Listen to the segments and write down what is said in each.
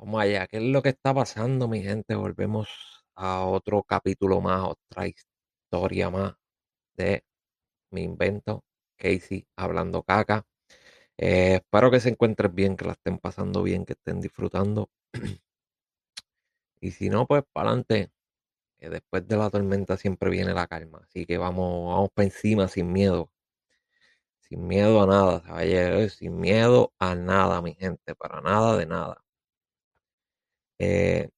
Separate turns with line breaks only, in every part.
Vamos allá, ¿qué es lo que está pasando, mi gente? Volvemos a otro capítulo más, otra historia más de mi invento, Casey hablando caca. Eh, espero que se encuentren bien, que la estén pasando bien, que estén disfrutando. y si no, pues para adelante. después de la tormenta siempre viene la calma. Así que vamos, vamos para encima sin miedo. Sin miedo a nada, sin miedo a nada, mi gente, para nada de nada. Eh,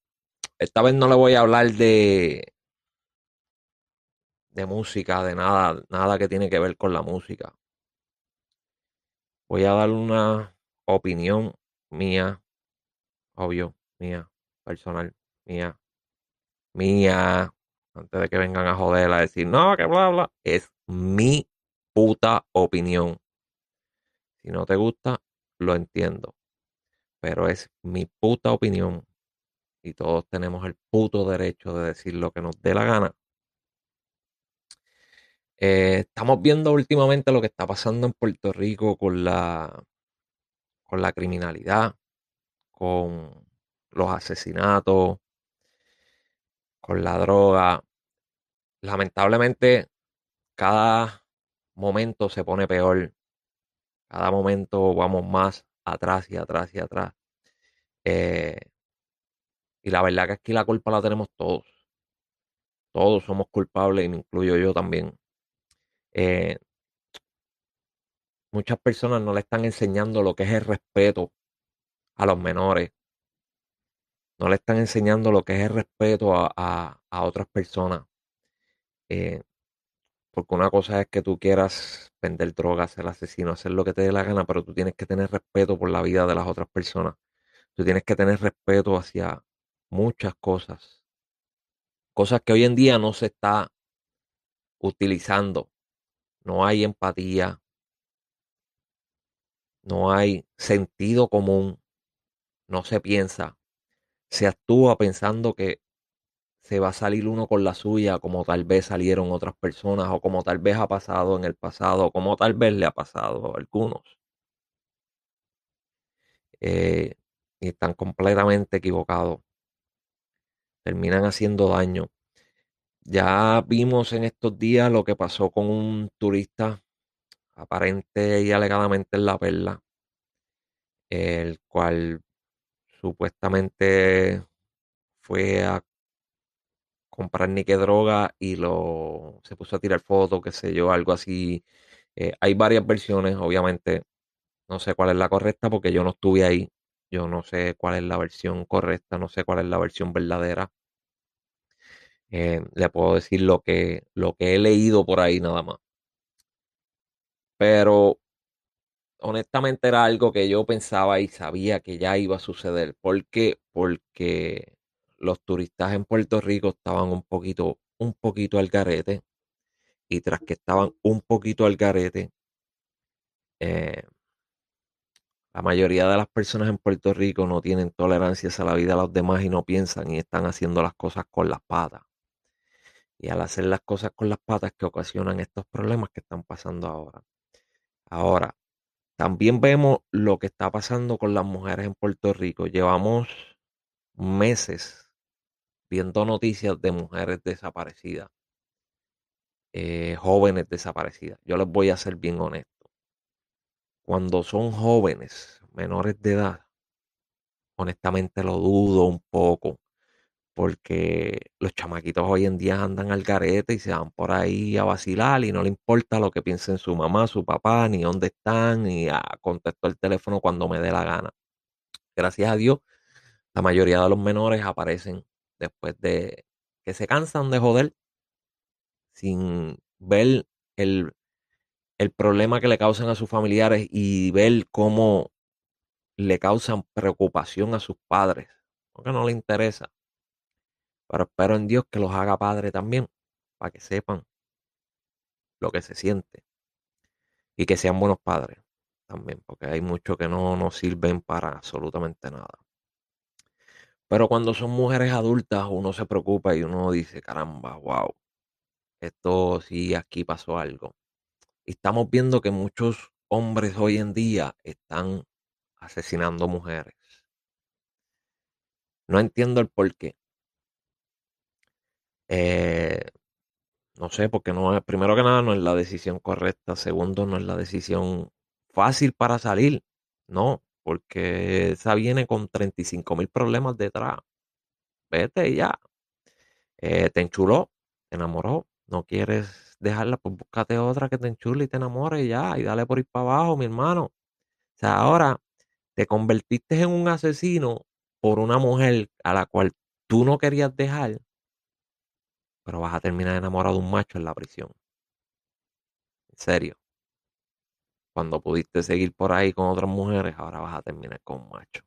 esta vez no le voy a hablar de, de música, de nada, nada que tiene que ver con la música. Voy a dar una opinión mía, obvio, mía, personal, mía, mía, antes de que vengan a joder a decir, no, que bla, bla, es mi puta opinión. Si no te gusta, lo entiendo, pero es mi puta opinión y todos tenemos el puto derecho de decir lo que nos dé la gana. Eh, estamos viendo últimamente lo que está pasando en Puerto Rico con la, con la criminalidad, con los asesinatos, con la droga. Lamentablemente, cada momento se pone peor. Cada momento vamos más atrás y atrás y atrás. Eh, y la verdad que aquí la culpa la tenemos todos. Todos somos culpables y me incluyo yo también. Eh, muchas personas no le están enseñando lo que es el respeto a los menores. No le están enseñando lo que es el respeto a, otras personas. Eh, porque una cosa es que tú quieras vender drogas, ser asesino, hacer lo que te dé la gana, pero tú tienes que tener respeto por la vida de las otras personas. Tú tienes que tener respeto hacia, muchas cosas. Cosas que hoy en día no se está utilizando. No hay empatía. No hay sentido común. No se piensa. Se actúa pensando que se va a salir uno con la suya como tal vez salieron otras personas o como tal vez ha pasado en el pasado como tal vez le ha pasado a algunos. Eh, y están completamente equivocados terminan haciendo daño. Ya vimos en estos días lo que pasó con un turista aparente y alegadamente en La Perla, el cual supuestamente fue a comprar ni qué droga y lo se puso a tirar fotos, qué sé yo, algo así. Eh, hay varias versiones, obviamente. No sé cuál es la correcta porque yo no estuve ahí. Yo no sé cuál es la versión correcta, no sé cuál es la versión verdadera. Eh, le puedo decir lo que, lo que he leído por ahí nada más. Pero honestamente era algo que yo pensaba y sabía que ya iba a suceder. ¿Por qué? Porque los turistas en Puerto Rico estaban un poquito, un poquito al garete. Y tras que estaban un poquito al garete, eh, la mayoría de las personas en Puerto Rico no tienen tolerancia a la vida de los demás y no piensan y están haciendo las cosas con las patas. Y al hacer las cosas con las patas que ocasionan estos problemas que están pasando ahora. Ahora, también vemos lo que está pasando con las mujeres en Puerto Rico. Llevamos meses viendo noticias de mujeres desaparecidas, eh, jóvenes desaparecidas. Yo les voy a ser bien honesto cuando son jóvenes, menores de edad, honestamente lo dudo un poco, porque los chamaquitos hoy en día andan al garete y se van por ahí a vacilar y no le importa lo que piensen su mamá, su papá, ni dónde están, ni a contesto el teléfono cuando me dé la gana. Gracias a Dios, la mayoría de los menores aparecen después de que se cansan de joder sin ver el el problema que le causan a sus familiares y ver cómo le causan preocupación a sus padres, porque no le interesa. Pero espero en Dios que los haga padre también, para que sepan lo que se siente y que sean buenos padres también, porque hay muchos que no nos sirven para absolutamente nada. Pero cuando son mujeres adultas, uno se preocupa y uno dice, caramba, wow, esto sí, aquí pasó algo estamos viendo que muchos hombres hoy en día están asesinando mujeres. No entiendo el por qué. Eh, no sé, porque no es, primero que nada no es la decisión correcta, segundo no es la decisión fácil para salir, no, porque esa viene con 35 mil problemas detrás. Vete ya. Eh, te enchuló, te enamoró, no quieres dejarla, pues búscate otra que te enchule y te enamore y ya, y dale por ir para abajo, mi hermano. O sea, ahora te convertiste en un asesino por una mujer a la cual tú no querías dejar, pero vas a terminar enamorado de un macho en la prisión. En serio. Cuando pudiste seguir por ahí con otras mujeres, ahora vas a terminar con un macho.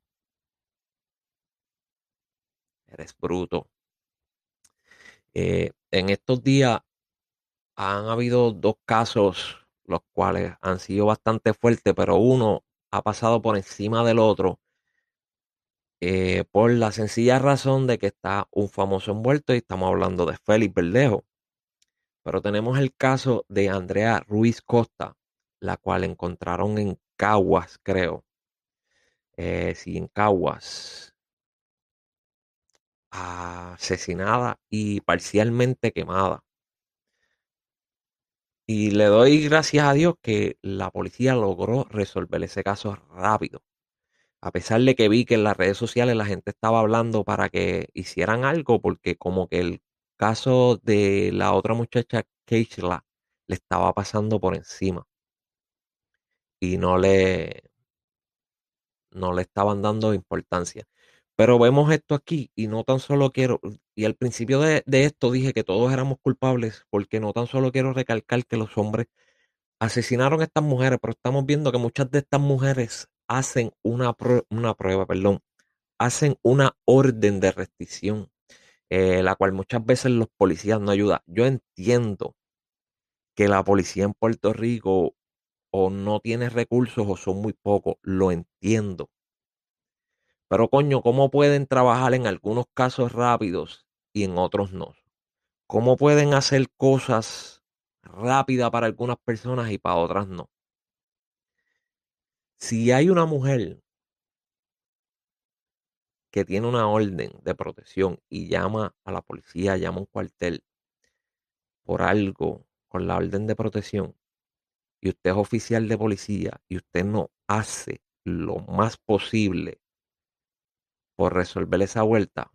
Eres bruto. Eh, en estos días han habido dos casos, los cuales han sido bastante fuertes, pero uno ha pasado por encima del otro eh, por la sencilla razón de que está un famoso envuelto y estamos hablando de Félix Verdejo. Pero tenemos el caso de Andrea Ruiz Costa, la cual encontraron en Caguas, creo. Eh, sí, en Caguas. Asesinada y parcialmente quemada. Y le doy gracias a Dios que la policía logró resolver ese caso rápido. A pesar de que vi que en las redes sociales la gente estaba hablando para que hicieran algo, porque como que el caso de la otra muchacha, Keishla, le estaba pasando por encima. Y no le, no le estaban dando importancia. Pero vemos esto aquí y no tan solo quiero, y al principio de, esto dije que todos éramos culpables, porque no tan solo quiero recalcar que los hombres asesinaron a estas mujeres, pero estamos viendo que muchas de estas mujeres hacen una, una prueba, perdón, hacen una orden de restricción, eh, la cual muchas veces los policías no ayudan. Yo entiendo que la policía en Puerto Rico o no tiene recursos o son muy pocos, lo entiendo. Pero coño, ¿cómo pueden trabajar en algunos casos rápidos y en otros no? ¿Cómo pueden hacer cosas rápidas para algunas personas y para otras no? Si hay una mujer que tiene una orden de protección y llama a la policía, llama a un cuartel por algo con la orden de protección, y usted es oficial de policía y usted no hace lo más posible por resolver esa vuelta,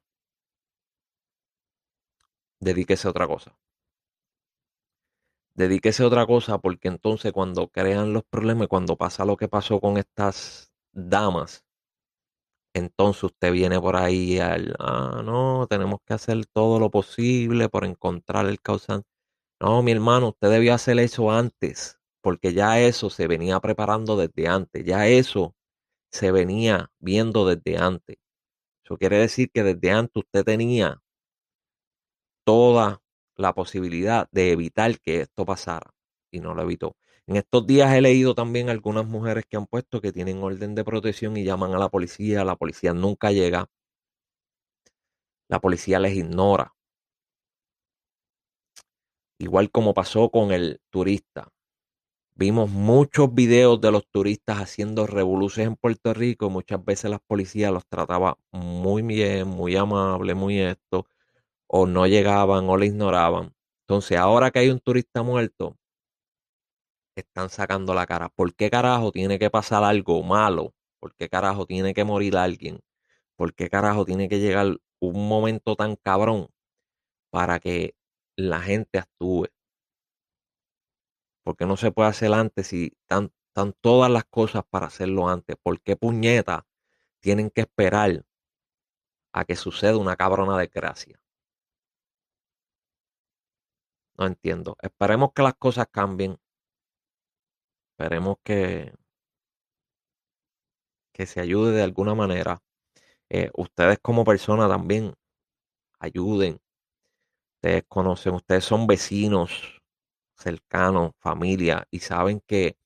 dedíquese a otra cosa. Dedíquese a otra cosa porque entonces cuando crean los problemas, cuando pasa lo que pasó con estas damas, entonces usted viene por ahí al, ah, no, tenemos que hacer todo lo posible por encontrar el causante. No, mi hermano, usted debió hacer eso antes, porque ya eso se venía preparando desde antes, ya eso se venía viendo desde antes. Eso quiere decir que desde antes usted tenía toda la posibilidad de evitar que esto pasara y no lo evitó. En estos días he leído también algunas mujeres que han puesto que tienen orden de protección y llaman a la policía, la policía nunca llega, la policía les ignora. Igual como pasó con el turista. Vimos muchos videos de los turistas haciendo revoluciones en Puerto Rico. Muchas veces las policías los trataba muy bien, muy amable, muy esto, o no llegaban o le ignoraban. Entonces, ahora que hay un turista muerto, están sacando la cara. ¿Por qué carajo tiene que pasar algo malo? ¿Por qué carajo tiene que morir alguien? ¿Por qué carajo tiene que llegar un momento tan cabrón para que la gente actúe? Porque no se puede hacer antes si están, todas las cosas para hacerlo antes? ¿Por qué puñeta tienen que esperar a que suceda una cabrona desgracia? No entiendo. Esperemos que las cosas cambien. Esperemos que, que se ayude de alguna manera. Eh, ustedes como persona también ayuden. Ustedes conocen, ustedes son vecinos cercanos, familia, y saben que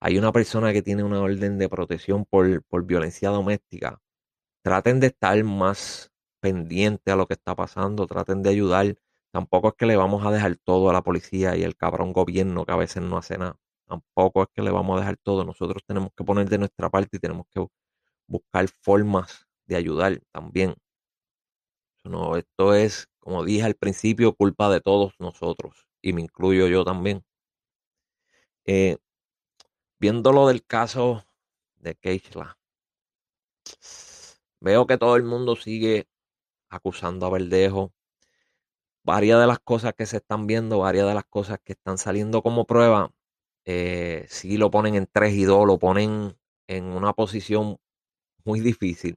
hay una persona que tiene una orden de protección por, por violencia doméstica, traten de estar más pendiente a lo que está pasando, traten de ayudar. Tampoco es que le vamos a dejar todo a la policía y el cabrón gobierno que a veces no hace nada. Tampoco es que le vamos a dejar todo. Nosotros tenemos que poner de nuestra parte y tenemos que buscar formas de ayudar también. No, esto es, como dije al principio, culpa de todos nosotros, y me incluyo yo también. Eh, viendo lo del caso de Keishla, veo que todo el mundo sigue acusando a Verdejo. Varias de las cosas que se están viendo, varias de las cosas que están saliendo como prueba, eh, sí lo ponen en 3 y 2, lo ponen en una posición muy difícil,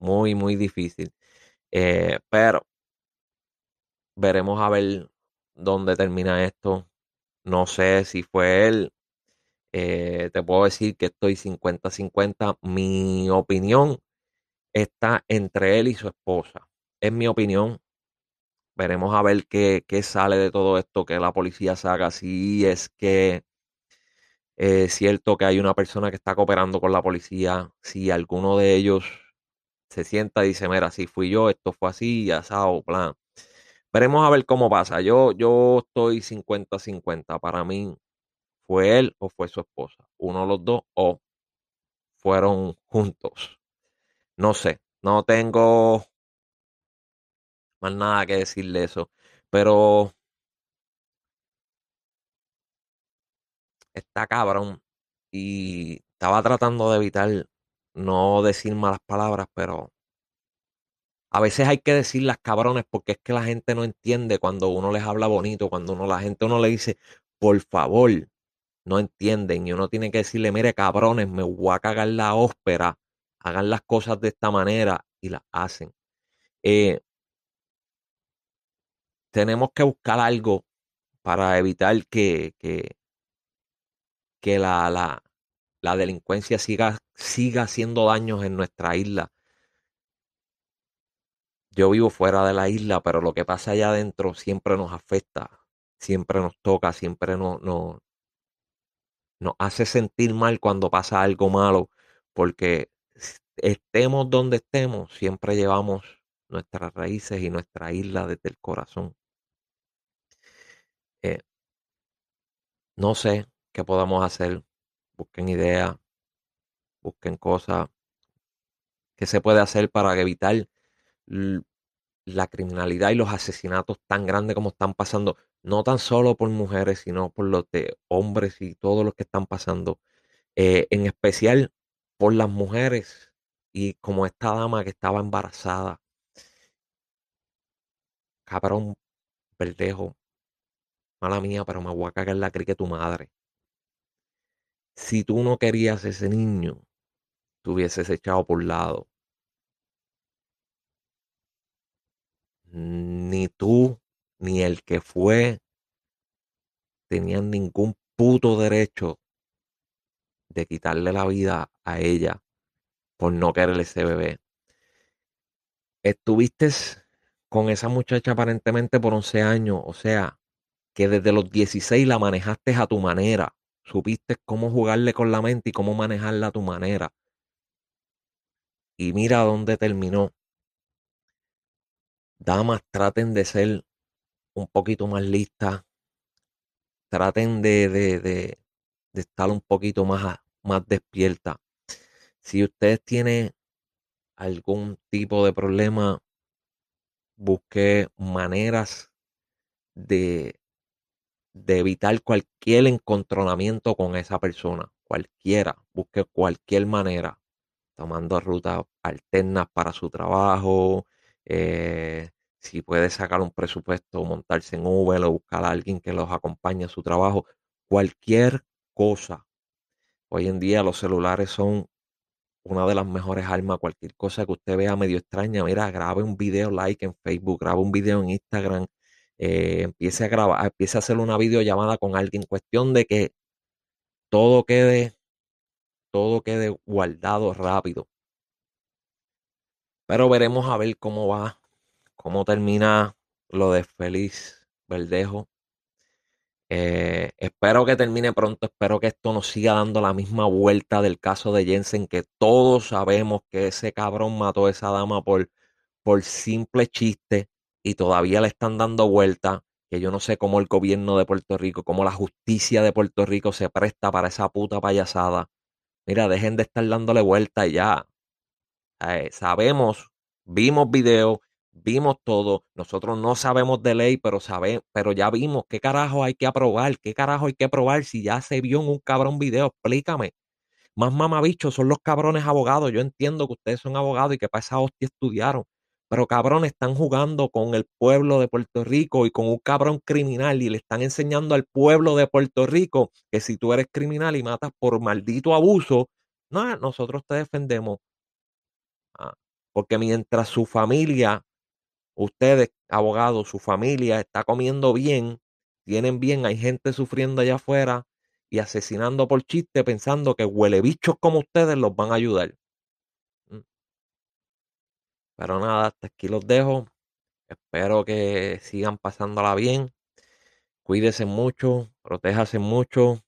muy, muy difícil. Eh, pero veremos a ver dónde termina esto. No sé si fue él. Eh, te puedo decir que estoy 50-50. Mi opinión está entre él y su esposa. Es mi opinión. Veremos a ver qué, qué sale de todo esto, que la policía saca. Si es que es cierto que hay una persona que está cooperando con la policía. Si alguno de ellos se sienta y dice, mira, si fui yo, esto fue así, sabes, plan. Veremos a ver cómo pasa. Yo, yo estoy 50-50. Para mí, ¿fue él o fue su esposa? Uno de los dos o fueron juntos. No sé, no tengo más nada que decirle eso. Pero está cabrón. Y estaba tratando de evitar no decir malas palabras, pero a veces hay que decir las cabrones porque es que la gente no entiende cuando uno les habla bonito, cuando uno la gente uno le dice, por favor, no entienden y uno tiene que decirle, mire cabrones, me voy a cagar la ópera, hagan las cosas de esta manera y las hacen. Eh, tenemos que buscar algo para evitar que, que, que la, la, la delincuencia siga, siga haciendo daños en nuestra isla. Yo vivo fuera de la isla, pero lo que pasa allá adentro siempre nos afecta, siempre nos toca, siempre nos, nos, hace sentir mal cuando pasa algo malo, porque estemos donde estemos, siempre llevamos nuestras raíces y nuestra isla desde el corazón. Eh, no sé qué podamos hacer. Busquen ideas, busquen cosas. ¿Qué se puede hacer para evitar la criminalidad y los asesinatos tan grandes como están pasando? No tan solo por mujeres, sino por los de hombres y todos los que están pasando. Eh, en especial por las mujeres y como esta dama que estaba embarazada. Cabrón, verdejo. Mala mía, pero me voy a cagar la crique tu madre. Si tú no querías ese niño, te hubieses echado por lado. Ni tú, ni el que fue, tenían ningún puto derecho de quitarle la vida a ella por no querer ese bebé. Estuviste con esa muchacha aparentemente por 11 años, o sea, que desde los 16 la manejaste a tu manera, supiste cómo jugarle con la mente y cómo manejarla a tu manera. Y mira dónde terminó. Damas, traten de ser un poquito más listas. Traten de, de, de, estar un poquito más, más despierta. Si ustedes tienen algún tipo de problema, busque maneras de, de evitar cualquier encontronamiento con esa persona, cualquiera, busque cualquier manera, tomando rutas alternas para su trabajo, eh, si puede sacar un presupuesto, montarse en Uber o buscar a alguien que los acompañe a su trabajo, cualquier cosa. Hoy en día los celulares son una de las mejores armas. Cualquier cosa que usted vea medio extraña, mira, grabe un video like en Facebook, grabe un video en Instagram, eh, empiece a grabar, empiece a hacer una videollamada con alguien. Cuestión de que todo quede, todo quede guardado rápido. Pero veremos a ver cómo va, cómo termina lo de Feliz Verdejo. Eh, espero que termine pronto, espero que esto nos siga dando la misma vuelta del caso de Jensen, que todos sabemos que ese cabrón mató a esa dama por, por simple chiste y todavía le están dando vuelta, que yo no sé cómo el gobierno de Puerto Rico, cómo la justicia de Puerto Rico se presta para esa puta payasada. Mira, dejen de estar dándole vuelta ya. Eh, sabemos, vimos videos, vimos todo, nosotros no sabemos de ley, pero sabemos, pero ya vimos qué carajo hay que aprobar, qué carajo hay que aprobar si ya se vio en un cabrón video, explícame. Más mamabichos son los cabrones abogados. Yo entiendo que ustedes son abogados y que para esa hostia estudiaron. Pero cabrones están jugando con el pueblo de Puerto Rico y con un cabrón criminal y le están enseñando al pueblo de Puerto Rico que si tú eres criminal y matas por maldito abuso, no, nosotros te defendemos. Porque mientras su familia, ustedes, abogados, su familia está comiendo bien, tienen bien, hay gente sufriendo allá afuera y asesinando por chiste pensando que huele bichos como ustedes los van a ayudar. Mm. Pero nada, hasta aquí los dejo. Espero que sigan pasándola bien. Cuídense mucho, protéjase mucho.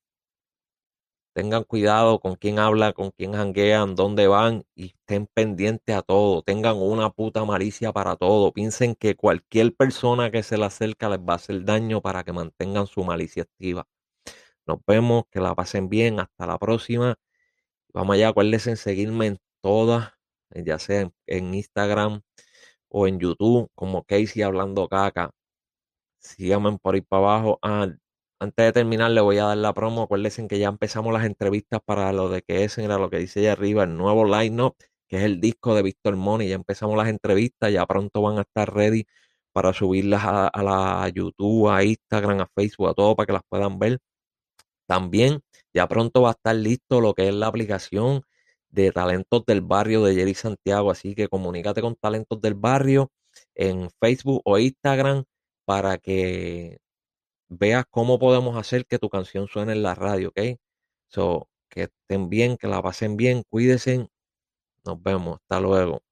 Tengan cuidado con quién habla, con quién janguean, dónde van y estén pendientes a todo. Tengan una puta malicia para todo. Piensen que cualquier persona que se le acerca les va a hacer daño para que mantengan su malicia activa. Nos vemos, que la pasen bien. Hasta la próxima. Vamos allá, acuérdense en seguirme en todas, ya sea en, Instagram o en YouTube, como Casey Hablando Caca. Síganme por ahí para abajo. Ah, antes de terminar, le voy a dar la promo. Acuérdense que ya empezamos las entrevistas para lo de que es, era lo que dice allá arriba, el nuevo line-up, que es el disco de Víctor Money. Ya empezamos las entrevistas, ya pronto van a estar ready para subirlas a, la YouTube, a Instagram, a Facebook, a todo para que las puedan ver. También ya pronto va a estar listo lo que es la aplicación de Talentos del Barrio de Jerry Santiago. Así que comunícate con Talentos del Barrio en Facebook o Instagram para que veas cómo podemos hacer que tu canción suene en la radio, ¿ok? So, que estén bien, que la pasen bien, cuídense. Nos vemos. Hasta luego.